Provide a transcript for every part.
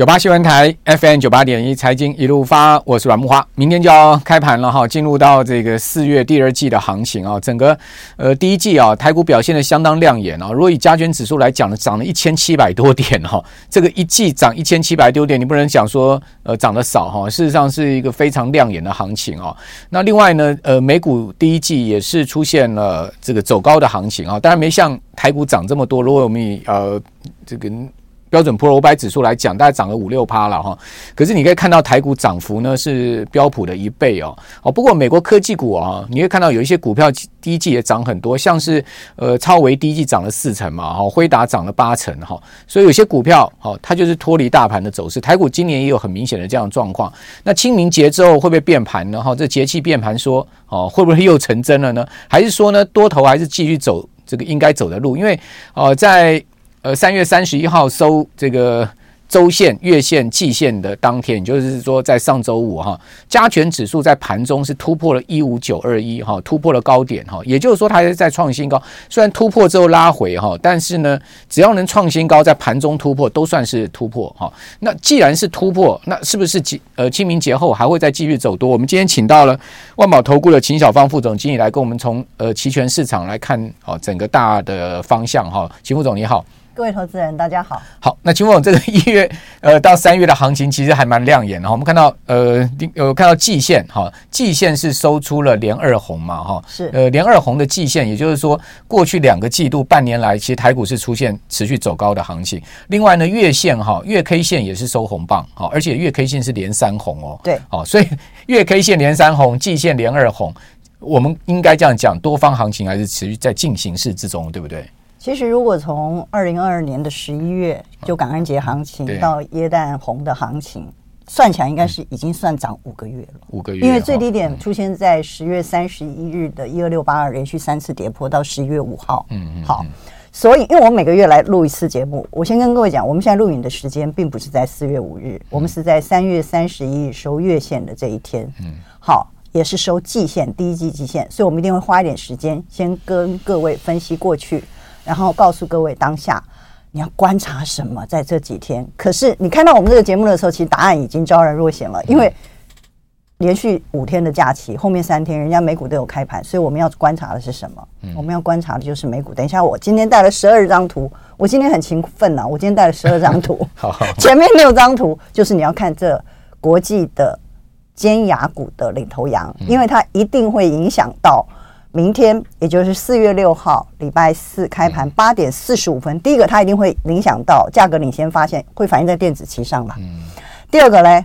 九八新闻台 FM 九八点一财经一路发，我是阮木花。明天就要开盘了哈，进入到这个四月第二季的行情啊。整个呃第一季啊，台股表现的相当亮眼啊。如果以加权指数来讲呢，涨了一千七百多点哈。这个一季涨一千七百多点，你不能讲说呃涨得少哈。事实上是一个非常亮眼的行情啊。那另外呢，呃美股第一季也是出现了这个走高的行情啊，当然没像台股涨这么多。如果我们以呃这个。标准普尔五百指数来讲，大概涨了五六趴了哈。可是你可以看到台股涨幅呢是标普的一倍哦。哦，不过美国科技股啊，你会看到有一些股票第一季也涨很多，像是呃超微第一季涨了四成嘛，哈，辉达涨了八成哈。所以有些股票哈，它就是脱离大盘的走势。台股今年也有很明显的这样的状况。那清明节之后会不会变盘呢？哈，这节气变盘说哦，会不会又成真了呢？还是说呢，多头还是继续走这个应该走的路？因为呃，在呃，三月三十一号收这个周线、月线、季线的当天，也就是说在上周五哈，加权指数在盘中是突破了一五九二一哈，突破了高点哈，也就是说它是在创新高。虽然突破之后拉回哈，但是呢，只要能创新高，在盘中突破都算是突破哈。那既然是突破，那是不是呃清明节后还会再继续走多？我们今天请到了万宝投顾的秦小芳副总经理来跟我们从呃期权市场来看哦整个大的方向哈。秦副总你好。各位投资人，大家好。好，那请问这个一月呃到三月的行情其实还蛮亮眼的。我们看到呃有看到季线哈，季线是收出了连二红嘛哈，是呃连二红的季线，也就是说过去两个季度半年来，其实台股是出现持续走高的行情。另外呢，月线哈月 K 线也是收红棒哈，而且月 K 线是连三红哦。对，好，所以月 K 线连三红，季线连二红，我们应该这样讲，多方行情还是持续在进行式之中，对不对？其实，如果从二零二二年的十一月就感恩节行情到耶诞红的行情，算起来应该是已经算涨五个月了。五个月，因为最低点出现在十月三十一日的一二六八二，连续三次跌破到十一月五号。嗯嗯。好，所以因为我每个月来录一次节目，我先跟各位讲，我们现在录影的时间并不是在四月五日，我们是在三月三十一日收月线的这一天。嗯。好，也是收季线，第一季季线，所以我们一定会花一点时间，先跟各位分析过去。然后告诉各位，当下你要观察什么？在这几天，可是你看到我们这个节目的时候，其实答案已经昭然若显了。因为连续五天的假期，后面三天人家美股都有开盘，所以我们要观察的是什么？我们要观察的就是美股。等一下，我今天带了十二张图，我今天很勤奋呐，我今天带了十二张图。好，前面六张图就是你要看这国际的尖牙股的领头羊，因为它一定会影响到。明天，也就是四月六号，礼拜四开盘八点四十五分。第一个，它一定会影响到价格领先发现，会反映在电子期上了。第二个嘞，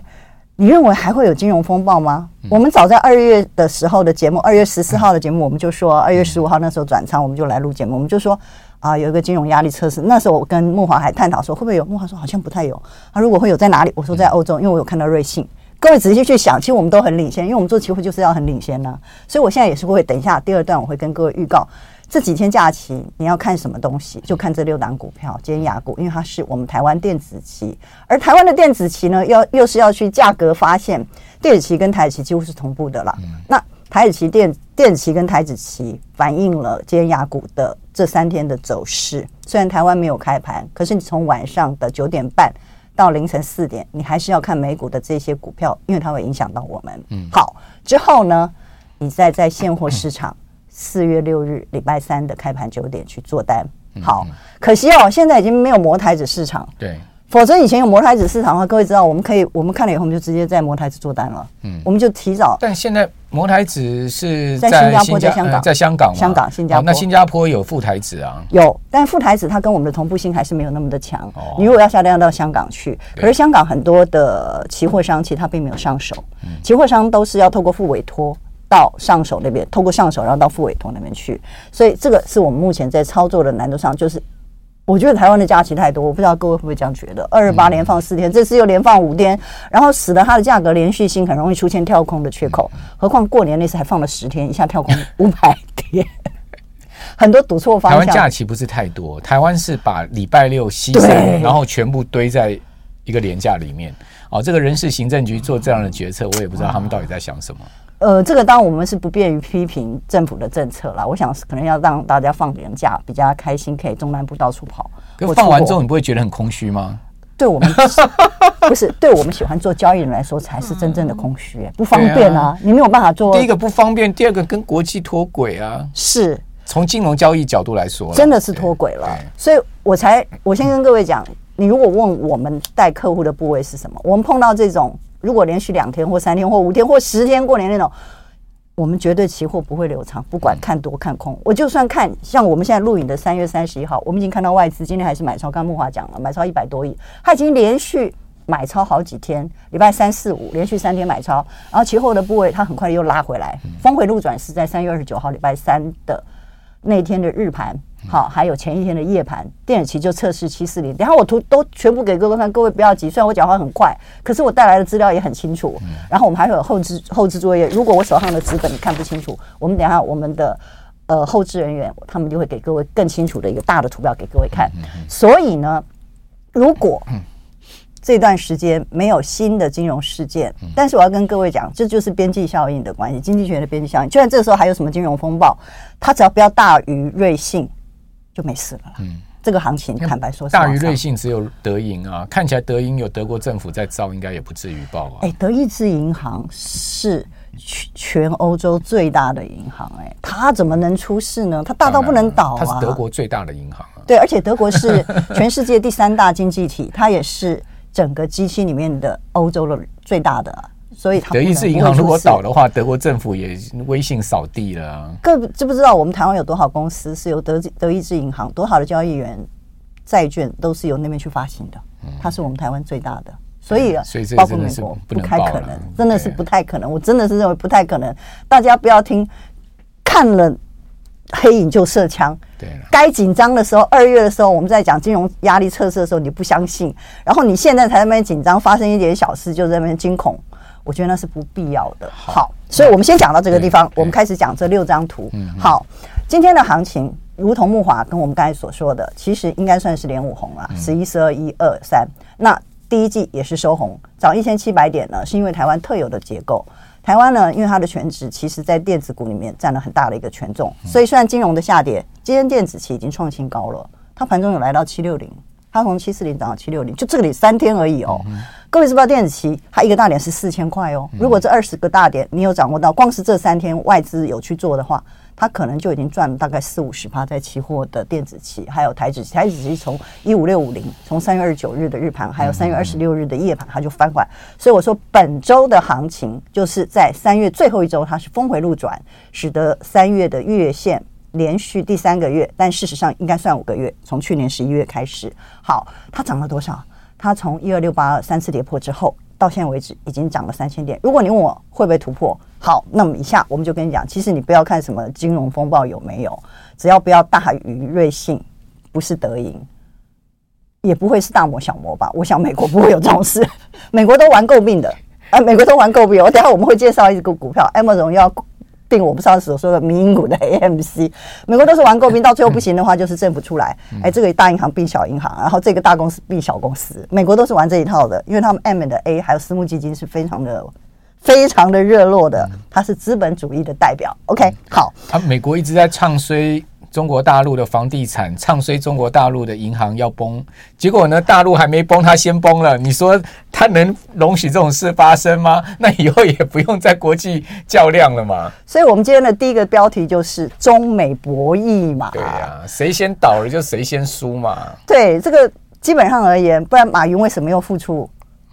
你认为还会有金融风暴吗？我们早在二月的时候的节目，二月十四号的节目，我们就说，二月十五号那时候转仓，我们就来录节目，我们就说啊，有一个金融压力测试。那时候我跟木华还探讨说，会不会有？木华说好像不太有。他，如果会有，在哪里？我说在欧洲，因为我有看到瑞信。各位仔细去想，其实我们都很领先，因为我们做期货就是要很领先呢、啊。所以我现在也是会等一下第二段，我会跟各位预告这几天假期你要看什么东西，就看这六档股票，尖牙股，因为它是我们台湾电子期，而台湾的电子期呢，要又是要去价格发现，电子期跟台子期几乎是同步的啦。那台子期电电子期跟台子期反映了尖牙股的这三天的走势。虽然台湾没有开盘，可是你从晚上的九点半。到凌晨四点，你还是要看美股的这些股票，因为它会影响到我们。嗯，好，之后呢，你再在现货市场四月六日礼拜三的开盘九点去做单。好，可惜哦，现在已经没有摩台子市场。对。否则以前有摩台子市场的话，各位知道，我们可以，我们看了以后，我们就直接在摩台子做单了。嗯，我们就提早。但现在摩台子是在新加坡，在香港，在香港，香港、新加坡。那新加坡有副台子啊？有，但副台子它跟我们的同步性还是没有那么的强。你如果要下单要到香港去，可是香港很多的期货商其实它并没有上手，期货商都是要透过副委托到上手那边，透过上手然后到副委托那边去，所以这个是我们目前在操作的难度上就是。我觉得台湾的假期太多，我不知道各位会不会这样觉得。二十八连放四天，这次又连放五天，然后使得它的价格连续性很容易出现跳空的缺口。何况过年那次还放了十天，一下跳空五百点，很多赌错方向。台湾假期不是太多，台湾是把礼拜六牺牲，然后全部堆在一个连假里面。哦，这个人事行政局做这样的决策，我也不知道他们到底在想什么。呃，这个当然我们是不便于批评政府的政策啦。我想可能要让大家放年假，比较开心，可以中南部到处跑。放完之后，你不会觉得很空虚吗？对我们 不是对我们喜欢做交易人来说才是真正的空虚，不方便啊，啊你没有办法做。第一个不方便，第二个跟国际脱轨啊，是从金融交易角度来说，真的是脱轨了。所以我才我先跟各位讲，你如果问我们带客户的部位是什么，我们碰到这种如果连续两天或三天或五天或十天过年那种。我们绝对期货不会留长，不管看多看空，我就算看像我们现在录影的三月三十一号，我们已经看到外资今天还是买超，刚木华讲了，买超一百多亿，他已经连续买超好几天，礼拜三四五连续三天买超，然后期货的部位它很快又拉回来，峰回路转是在三月二十九号礼拜三的那天的日盘。好，还有前一天的夜盘，电子期就测试七四零。然后我图都全部给各位看，各位不要急。虽然我讲话很快，可是我带来的资料也很清楚。然后我们还会有后置后置作业。如果我手上的纸本你看不清楚，我们等下我们的呃后置人员他们就会给各位更清楚的一个大的图表给各位看。所以呢，如果这段时间没有新的金融事件，但是我要跟各位讲，这就是边际效应的关系，经济学的边际效应。就算这个时候还有什么金融风暴，它只要不要大于瑞信。就没事了。嗯，这个行情坦白说，大于瑞信只有德银啊，看起来德银有德国政府在造，应该也不至于爆啊。哎，德意志银行是全全欧洲最大的银行，哎，它怎么能出事呢？它大到不能倒啊！它是德国最大的银行啊。对，而且德国是 全世界第三大经济体，它也是整个机器里面的欧洲的最大的。所以，德意志银行如果倒的话，德国政府也威信扫地了啊。各知不知道我们台湾有多少公司是由德德意志银行多好的交易员债券都是由那边去发行的？它是我们台湾最大的，所以包括美国不太可能，真的是不太可能。我真的是认为不太可能。大家不要听看了黑影就射枪。对，该紧张的时候，二月的时候我们在讲金融压力测试的时候，你不相信，然后你现在才在那边紧张，发生一点小事就在那边惊恐。我觉得那是不必要的。好，所以我们先讲到这个地方，我们开始讲这六张图。好，今天的行情，如同木华跟我们刚才所说的，其实应该算是连五红了，十一、十二、一二三。那第一季也是收红，涨一千七百点呢，是因为台湾特有的结构。台湾呢，因为它的全值其实在电子股里面占了很大的一个权重，所以虽然金融的下跌，今天电子期已经创新高了，它盘中有来到七六零。它从七四零涨到七六零，就这里三天而已哦。嗯、各位知不知道电子期它一个大点是四千块哦？如果这二十个大点你有掌握到，光是这三天外资有去做的话，它可能就已经赚了大概四五十趴在期货的电子期，还有台指期。台指期从一五六五零，从三月二十九日的日盘，还有三月二十六日的夜盘，它就翻回来。所以我说本周的行情就是在三月最后一周，它是峰回路转，使得三月的月线。连续第三个月，但事实上应该算五个月。从去年十一月开始，好，它涨了多少？它从一二六八二三次跌破之后，到现在为止已经涨了三千点。如果你问我会不会突破，好，那么以下我们就跟你讲，其实你不要看什么金融风暴有没有，只要不要大于瑞信，不是德银，也不会是大摩小摩吧？我想美国不会有这种事，美国都玩诟病的，啊，美国都玩诟病。我等下我们会介绍一个股票，Amazon 要。定我不知道所说的民营股的 AMC，美国都是玩诟病，到最后不行的话就是政府出来，哎，这个大银行并小银行，然后这个大公司并小公司，美国都是玩这一套的，因为他们 M 的 A 还有私募基金是非常的、非常的热络的，它是资本主义的代表。OK，好，他美国一直在唱衰。中国大陆的房地产唱衰中国大陆的银行要崩，结果呢，大陆还没崩，它先崩了。你说它能容许这种事发生吗？那以后也不用在国际较量了嘛。所以，我们今天的第一个标题就是中美博弈嘛。对呀，谁先倒了就谁先输嘛。对，这个基本上而言，不然马云为什么又复出？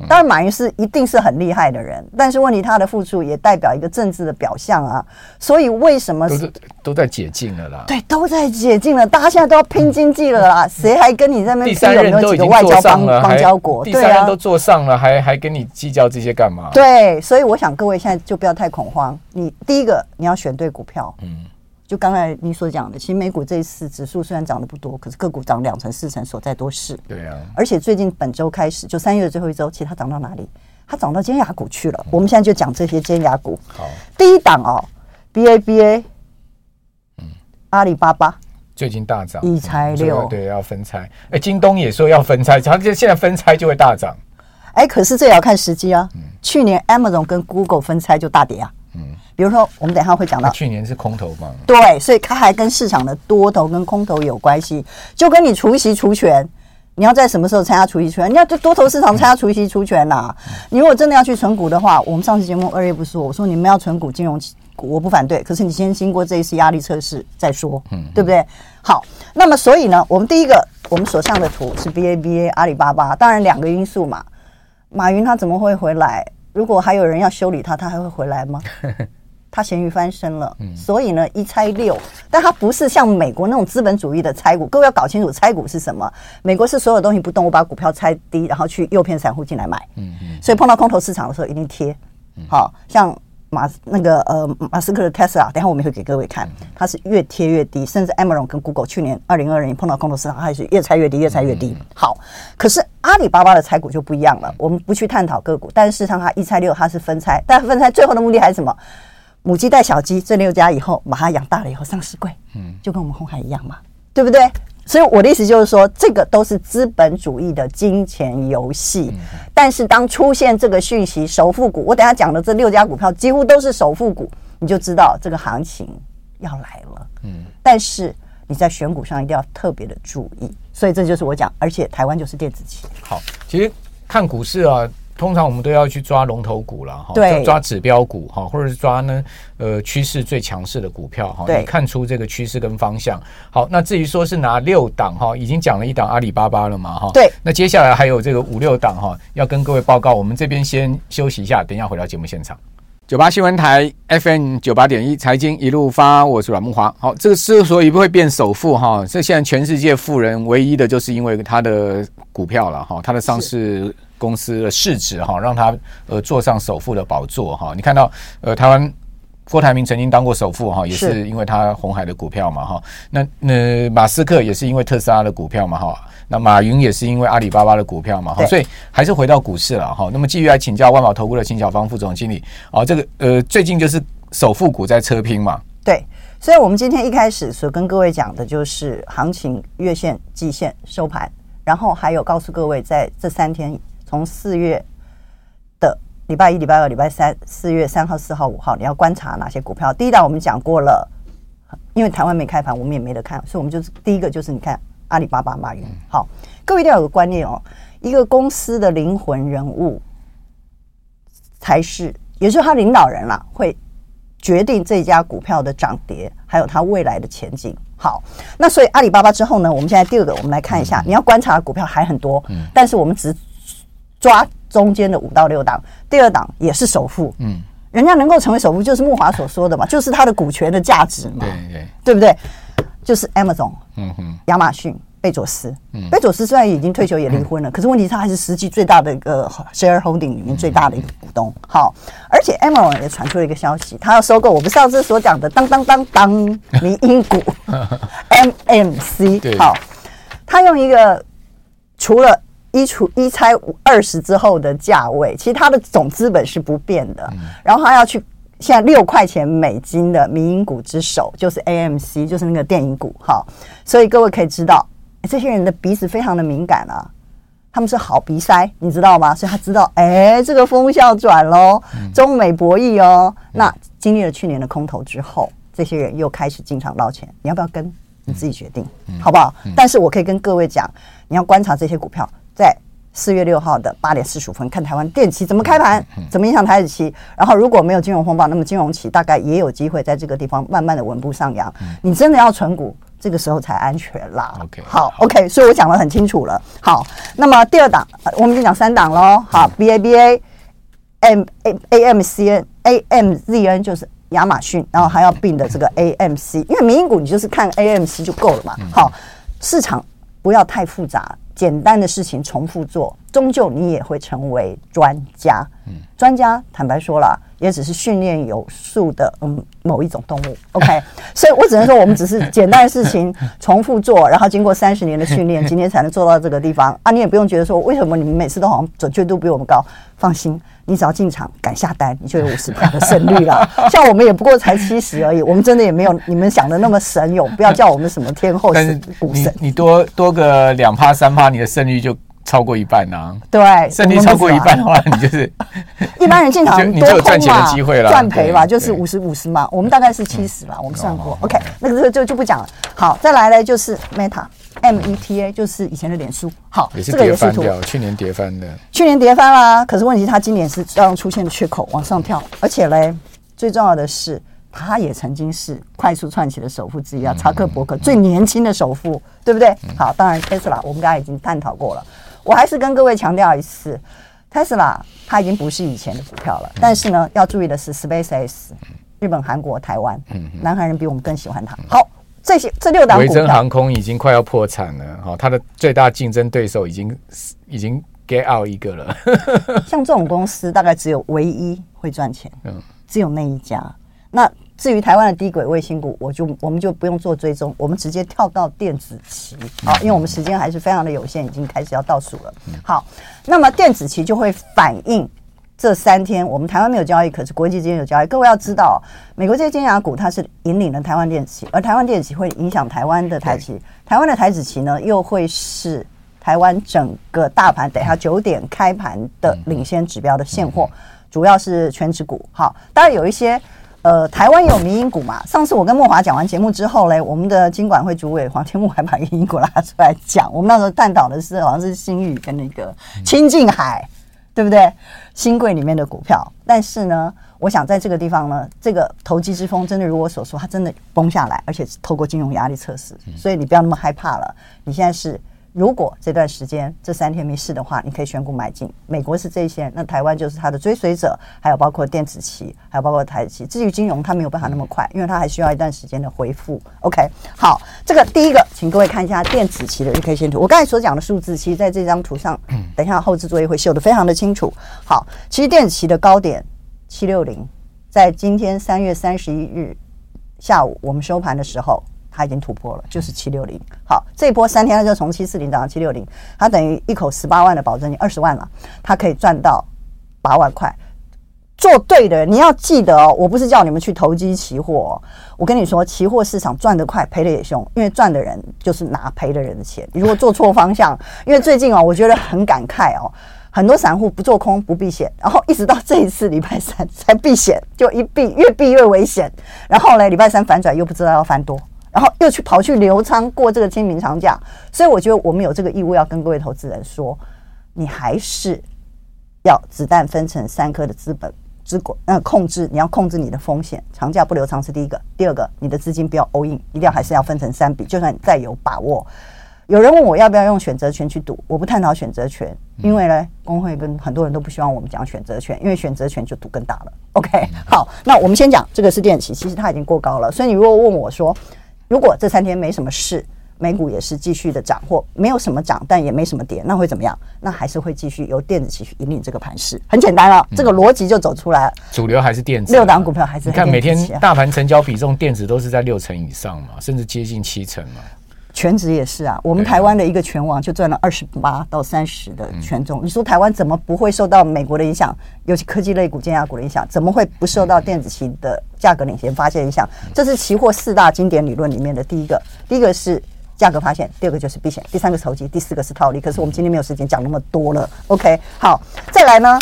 当然，马云是一定是很厉害的人，但是问题他的付出也代表一个政治的表象啊。所以为什么都是都在解禁了啦？对，都在解禁了，大家现在都要拼经济了啦。谁还跟你在那边？第三任都已经外交邦，邦交国，第三任都坐上了，还还跟你计较这些干嘛？对，所以我想各位现在就不要太恐慌。你第一个你要选对股票，嗯。就刚才你所讲的，其实美股这一次指数虽然涨得不多，可是个股涨两成四成，所在多是。对啊。而且最近本周开始，就三月的最后一周，其实它涨到哪里？它涨到尖牙股去了。嗯、我们现在就讲这些尖牙股。好。第一档哦，BABA，嗯，阿里巴巴最近大涨，一拆六，对，要分拆。哎，京东也说要分拆，它就现在分拆就会大涨。哎，可是这也要看时机啊。嗯。去年 Amazon 跟 Google 分拆就大跌啊。嗯。比如说，我们等一下会讲到，去年是空头嘛？对，所以它还跟市场的多头跟空头有关系，就跟你除息除权，你要在什么时候参加除息除权？你要就多头市场参加除息除权啦、啊？你如果真的要去存股的话，我们上次节目二月不是说，我说你们要存股金融股，我不反对。可是你先经过这一次压力测试再说，嗯，对不对？好，那么所以呢，我们第一个我们所上的图是 BABA 阿里巴巴，当然两个因素嘛。马云他怎么会回来？如果还有人要修理他，他还会回来吗？他咸鱼翻身了，所以呢一拆六，但他不是像美国那种资本主义的拆股。各位要搞清楚拆股是什么？美国是所有东西不动，我把股票拆低，然后去诱骗散户进来买。嗯嗯。所以碰到空头市场的时候，一定贴。好像马那个呃马斯克的 Tesla，等下我们会给各位看，它是越贴越低，甚至 Amazon 跟 Google 去年二零二二年碰到空头市场，它也是越拆越低，越拆越低。好，可是阿里巴巴的拆股就不一样了。我们不去探讨个股，但是事实上它一拆六，它是分拆，但分拆最后的目的还是什么？母鸡带小鸡，这六家以后把它养大了以后上市柜，嗯，就跟我们红海一样嘛，对不对？所以我的意思就是说，这个都是资本主义的金钱游戏。但是当出现这个讯息，首富股，我等下讲的这六家股票几乎都是首富股，你就知道这个行情要来了。嗯，但是你在选股上一定要特别的注意。所以这就是我讲，而且台湾就是电子期。好，其实看股市啊。通常我们都要去抓龙头股了哈，对，抓指标股哈，或者是抓呢呃趋势最强势的股票哈，对，看出这个趋势跟方向。好，那至于说是拿六档哈，已经讲了一档阿里巴巴了嘛哈，对，那接下来还有这个五六档哈，要跟各位报告。我们这边先休息一下，等一下回到节目现场。九八新闻台 FM 九八点一财经一路发，我是阮木华。好，这个之所以不会变首富哈，这现在全世界富人唯一的就是因为他的股票了哈，他的上市。公司的市值哈，让他呃坐上首富的宝座哈。你看到呃台湾郭台铭曾经当过首富哈，也是因为他红海的股票嘛哈。那那马斯克也是因为特斯拉的股票嘛哈。那马云也是因为阿里巴巴的股票嘛哈。所以还是回到股市了哈。那么继续来请教万宝投顾的秦小芳副总经理啊，这个呃最近就是首富股在车拼嘛。对，所以我们今天一开始所跟各位讲的就是行情月线、季线收盘，然后还有告诉各位在这三天。从四月的礼拜一、礼拜二、礼拜三，四月三号、四号、五号，你要观察哪些股票？第一档我们讲过了，因为台湾没开盘，我们也没得看，所以我们就是。第一个就是。你看阿里巴巴、马云。好，各位一定要有个观念哦，一个公司的灵魂人物才是，也就是。他领导人啦，会决定这家股票的涨跌，还有它未来的前景。好，那所以阿里巴巴之后呢，我们现在第二个，我们来看一下，你要观察的股票还很多，但是。我们只。抓中间的五到六档，第二档也是首富，嗯，人家能够成为首富，就是木华所说的嘛，就是他的股权的价值嘛，对对，对不对？就是 Amazon，嗯哼，亚马逊，贝佐斯，嗯，贝佐斯虽然已经退休也离婚了，可是问题是他还是实际最大的一个 shareholding 里面最大的一个股东。好，而且 Amazon 也传出了一个消息，他要收购我们上次所讲的当当当当 迷因股 MMC，好，他用一个除了一除一拆二十之后的价位，其实它的总资本是不变的。嗯、然后他要去现在六块钱美金的民营股之首，就是 AMC，就是那个电影股。哈，所以各位可以知道，这些人的鼻子非常的敏感啊，他们是好鼻塞，你知道吗？所以他知道，哎，这个风向转喽，中美博弈哦。嗯、那经历了去年的空头之后，这些人又开始进场捞钱，你要不要跟？你自己决定，嗯、好不好？嗯、但是我可以跟各位讲，你要观察这些股票。在四月六号的八点四十五分，看台湾电期怎么开盘，怎么影响台子期。然后如果没有金融风暴，那么金融期大概也有机会在这个地方慢慢的稳步上扬。你真的要存股，这个时候才安全啦。OK，好，OK，所以我讲的很清楚了。好，那么第二档，我们已经讲三档喽。好，B A B A M A A M C N A M Z N 就是亚马逊，然后还要并的这个 A M C，因为民营股你就是看 A M C 就够了嘛。好，市场不要太复杂。简单的事情重复做，终究你也会成为专家。嗯，专家坦白说了，也只是训练有素的嗯某一种动物。OK，所以我只能说，我们只是简单的事情重复做，然后经过三十年的训练，今天才能做到这个地方啊！你也不用觉得说，为什么你们每次都好像准确度比我们高？放心，你只要进场敢下单，你就有五十票的胜率了。像我们也不过才七十而已，我们真的也没有你们想的那么神勇。不要叫我们什么天后股神，你你多多个两趴三趴，你的胜率就超过一半啊。对，胜率超过一半的话，你就是 一般人进场你就有赚钱的机会了，赚赔吧，就是五十五十嘛。我们大概是七十吧，我们算过。OK，那个这个就就不讲了。好，再来呢就是 Meta。M E T A 就是以前的脸书，好，也是跌翻掉，去年跌翻的，去年跌翻啦。可是问题，它今年是这样出现的缺口往上跳，而且嘞，最重要的是，它也曾经是快速窜起的首富之一啊，查克伯格最年轻的首富，对不对？好，当然 Tesla 我们刚才已经探讨过了，我还是跟各位强调一次，Tesla 它已经不是以前的股票了，但是呢，要注意的是 SpaceX，日本、韩国、台湾，南韩人比我们更喜欢它。好。这些这六档，维珍航空已经快要破产了，哈，它的最大竞争对手已经已经 get out 一个了。像这种公司，大概只有唯一会赚钱，嗯，只有那一家。那至于台湾的低轨卫星股，我就我们就不用做追踪，我们直接跳到电子期，好，因为我们时间还是非常的有限，已经开始要倒数了。好，那么电子期就会反映。这三天我们台湾没有交易，可是国际之间有交易。各位要知道，美国这些尖牙股它是引领了台湾电子期，而台湾电子期会影响台湾的台期。台湾的台子期呢，又会是台湾整个大盘等下九点开盘的领先指标的现货，主要是全指股。好，当然有一些呃，台湾有民营股嘛。上次我跟莫华讲完节目之后嘞，我们的经管会主委黄天木还把民营股拉出来讲。我们那时候探讨的是好像是新宇跟那个清境海。对不对？新贵里面的股票，但是呢，我想在这个地方呢，这个投机之风真的如我所说，它真的崩下来，而且是透过金融压力测试，所以你不要那么害怕了。你现在是。如果这段时间这三天没事的话，你可以选股买进。美国是这些，那台湾就是它的追随者，还有包括电子期，还有包括台期。至于金融，它没有办法那么快，因为它还需要一段时间的恢复。OK，好，这个第一个，请各位看一下电子期的日 K 线图。我刚才所讲的数字，其实在这张图上，等一下后置作业会秀得非常的清楚。好，其实电子期的高点七六零，在今天三月三十一日下午我们收盘的时候。它已经突破了，就是七六零。好，这一波三天它就从七四零涨到七六零，它等于一口十八万的保证金，二十万了，它可以赚到八万块。做对的人，你要记得哦，我不是叫你们去投机期货哦，我跟你说，期货市场赚得快，赔得也凶，因为赚的人就是拿赔的人的钱。如果做错方向，因为最近哦，我觉得很感慨哦，很多散户不做空不避险，然后一直到这一次礼拜三才避险，就一避越避越危险，然后呢，礼拜三反转又不知道要翻多。然后又去跑去留仓过这个清明长假，所以我觉得我们有这个义务要跟各位投资人说，你还是要子弹分成三颗的资本资管，那控制你要控制你的风险，长假不留仓是第一个，第二个你的资金不要 all in，一定要还是要分成三笔，就算你再有把握。有人问我要不要用选择权去赌，我不探讨选择权，因为呢，工会跟很多人都不希望我们讲选择权，因为选择权就赌更大了。OK，好，那我们先讲这个是电期，其实它已经过高了，所以你如果问我说。如果这三天没什么事，美股也是继续的涨，或没有什么涨，但也没什么跌，那会怎么样？那还是会继续由电子继续引领这个盘势。很简单了，这个逻辑就走出来了。主流还是电子，六档股票还是你看每天大盘成交比重，电子都是在六成以上嘛，甚至接近七成嘛。权值也是啊，我们台湾的一个拳王就赚了二十八到三十的权重。你说台湾怎么不会受到美国的影响，尤其科技类股、尖牙股的影响？怎么会不受到电子期的价格领先发现影响？这是期货四大经典理论里面的第一个。第一个是价格发现，第二个就是避险，第三个是投机，第四个是套利。可是我们今天没有时间讲那么多了。OK，好，再来呢，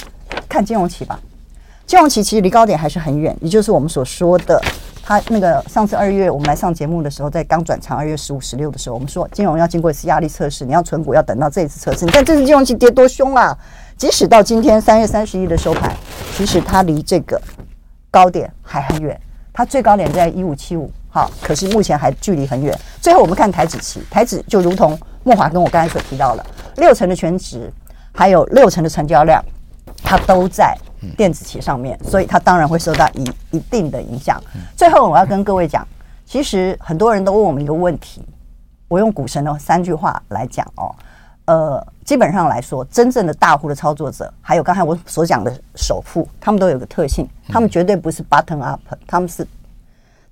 看金融期吧。金融期其实离高点还是很远，也就是我们所说的。他那个上次二月我们来上节目的时候，在刚转长二月十五、十六的时候，我们说金融要经过一次压力测试，你要存股要等到这一次测试。你看这次金融期跌多凶啊！即使到今天三月三十一的收盘，其实它离这个高点还很远，它最高点在一五七五，好，可是目前还距离很远。最后我们看台指期，台指就如同莫华跟我刚才所提到了，六成的全值，还有六成的成交量，它都在。电子棋上面，所以它当然会受到一一定的影响。最后我要跟各位讲，其实很多人都问我们一个问题，我用股神的三句话来讲哦，呃，基本上来说，真正的大户的操作者，还有刚才我所讲的首富，他们都有个特性，他们绝对不是 button up，他们是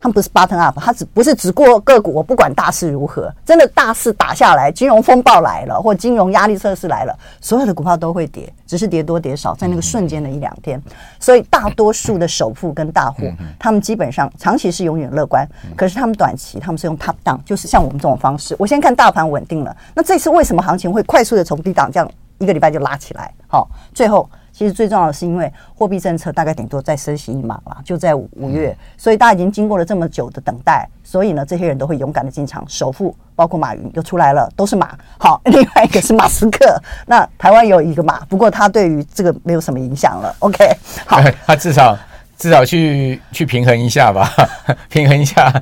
他们不是 button up，他只不是只过个股，我不管大势如何，真的大势打下来，金融风暴来了，或金融压力测试来了，所有的股票都会跌，只是跌多跌少，在那个瞬间的一两天。所以大多数的首富跟大户，他们基本上长期是永远乐观，可是他们短期他们是用 top down，就是像我们这种方式。我先看大盘稳定了，那这次为什么行情会快速的从低档这样一个礼拜就拉起来？好，最后。其实最重要的是，因为货币政策大概顶多再升息一码了，就在五月，所以大家已经经过了这么久的等待，所以呢，这些人都会勇敢的进场。首富包括马云又出来了，都是马。好，另外一个是马斯克，那台湾有一个马，不过他对于这个没有什么影响了。OK，好，他至少。至少去去平衡一下吧，平衡一下，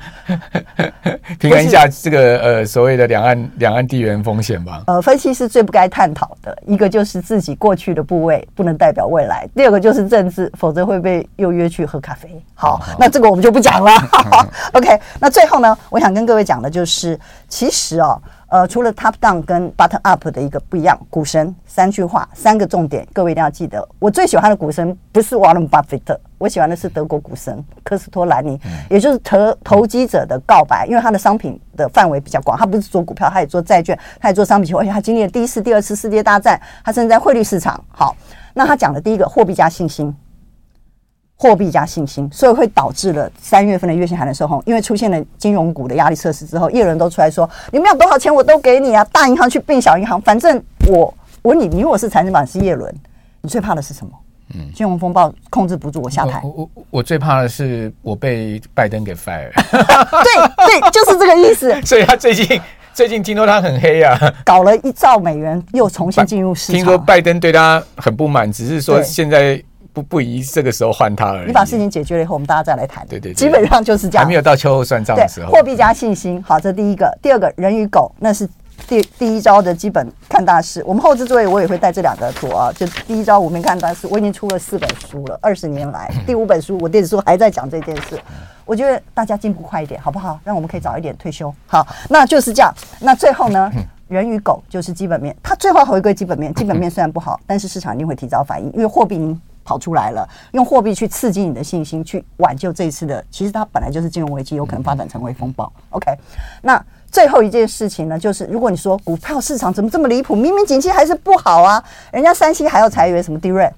平衡一下这个呃所谓的两岸两岸地缘风险吧。呃，分析是最不该探讨的一个就是自己过去的部位不能代表未来，第二个就是政治，否则会被又约去喝咖啡。好，嗯、那这个我们就不讲了。嗯、OK，那最后呢，我想跟各位讲的就是，其实哦。呃，除了 top down 跟 bottom up 的一个不一样，股神三句话，三个重点，各位一定要记得。我最喜欢的股神不是 Warren Buffett，我喜欢的是德国股神科斯托兰尼，也就是投投机者的告白，因为他的商品的范围比较广，他不是做股票，他也做债券，他也做商品期货，而且他经历了第一次、第二次世界大战，他甚至在汇率市场。好，那他讲的第一个，货币加信心。货币加信心，所以会导致了三月份的月线还能收红，因为出现了金融股的压力测试之后，一人都出来说：“你们有多少钱我都给你啊！大银行去并小银行，反正我我你你如果是财政部是叶伦，你最怕的是什么？嗯，金融风暴控制不住我下台。我我我最怕的是我被拜登给 fire。对对，就是这个意思。所以他最近最近听说他很黑啊，搞了一兆美元又重新进入市场。听说拜登对他很不满，只是说现在。不不宜这个时候换它而已。你把事情解决了以后，我们大家再来谈。对对，对，基本上就是这样。还没有到秋后算账的时候。货币加信心，好，这第一个。第二个人与狗，那是第第一招的基本看大势。我们后置作业我也会带这两个图啊，就第一招我们看大势。我已经出了四本书了，二十年来第五本书，我电子书还在讲这件事。我觉得大家进步快一点，好不好？让我们可以早一点退休。好，那就是这样。那最后呢，人与狗就是基本面，它最后回归基本面。基本面虽然不好，但是市场一定会提早反应，因为货币。跑出来了，用货币去刺激你的信心，去挽救这一次的。其实它本来就是金融危机，有可能发展成为风暴。OK，那最后一件事情呢，就是如果你说股票市场怎么这么离谱，明明景气还是不好啊，人家三星还要裁员，什么 DRAM，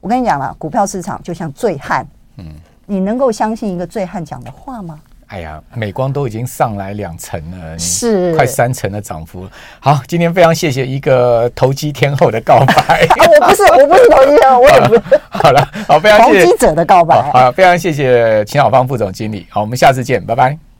我跟你讲了，股票市场就像醉汉，嗯，你能够相信一个醉汉讲的话吗？哎呀，美光都已经上来两成了，是快三成的涨幅。好，今天非常谢谢一个投机天后的告白。我不是，我不是投机天后，我也不是。好了，好，非常谢谢投机者的告白。好，非常谢谢秦小芳副总经理。好，我们下次见，拜拜。